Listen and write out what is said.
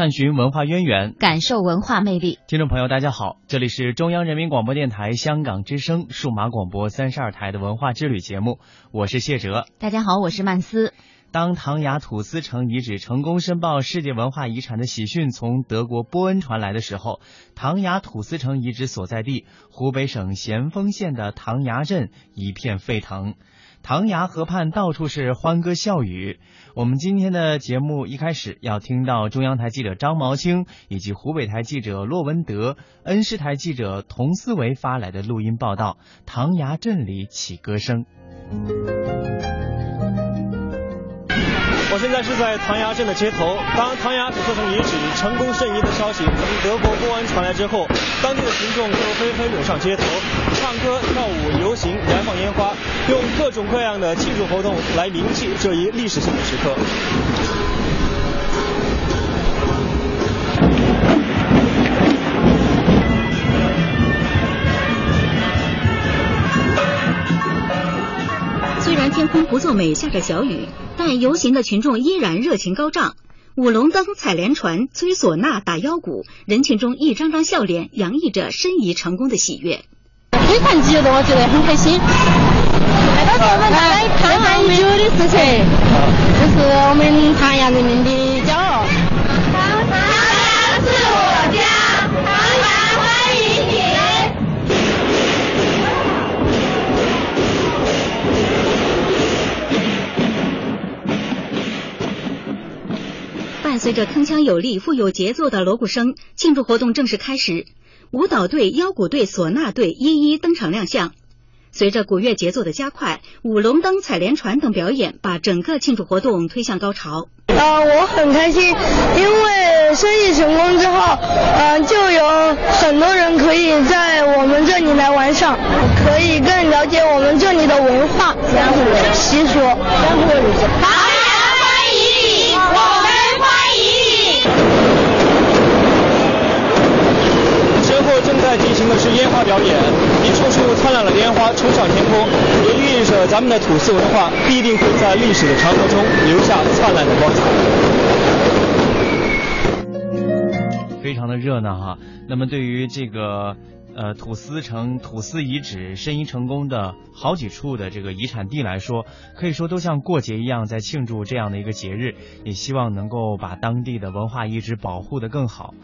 探寻文化渊源，感受文化魅力。听众朋友，大家好，这里是中央人民广播电台香港之声数码广播三十二台的文化之旅节目，我是谢哲。大家好，我是曼斯。当唐雅土司城遗址成功申报世界文化遗产的喜讯从德国波恩传来的时候，唐雅土司城遗址所在地湖北省咸丰县的唐崖镇一片沸腾。唐崖河畔到处是欢歌笑语。我们今天的节目一开始要听到中央台记者张毛青以及湖北台记者骆文德、恩施台记者童思维发来的录音报道：唐崖镇里起歌声。现在是在唐崖镇的街头。当唐崖土司城遗址成功申遗的消息从德国公安传来之后，当地的群众就纷纷涌上街头，唱歌、跳舞、游行、燃放烟花，用各种各样的庆祝活动来铭记这一历史性的时刻。天空不作美，下着小雨，但游行的群众依然热情高涨，舞龙灯、采莲船、吹唢呐、打腰鼓，人群中一张张笑脸洋溢着申遗成功的喜悦。非常激动，我觉得很开心。来到我们来唐安已久的事情，就是我们唐伴随着铿锵有力、富有节奏的锣鼓声，庆祝活动正式开始。舞蹈队、腰鼓队、唢呐队一一登场亮相。随着鼓乐节奏的加快，舞龙灯、采莲船等表演把整个庆祝活动推向高潮。呃，我很开心，因为生意成功之后，呃，就有很多人可以在我们这里来玩耍，可以更了解我们这里的文化、习俗。烟花表演，一处处灿烂的烟花冲上天空，也寓意着咱们的土司文化必定会在历史的长河中留下灿烂的光彩。非常的热闹哈。那么对于这个呃土司城土司遗址申遗成功的好几处的这个遗产地来说，可以说都像过节一样在庆祝这样的一个节日，也希望能够把当地的文化遗址保护得更好。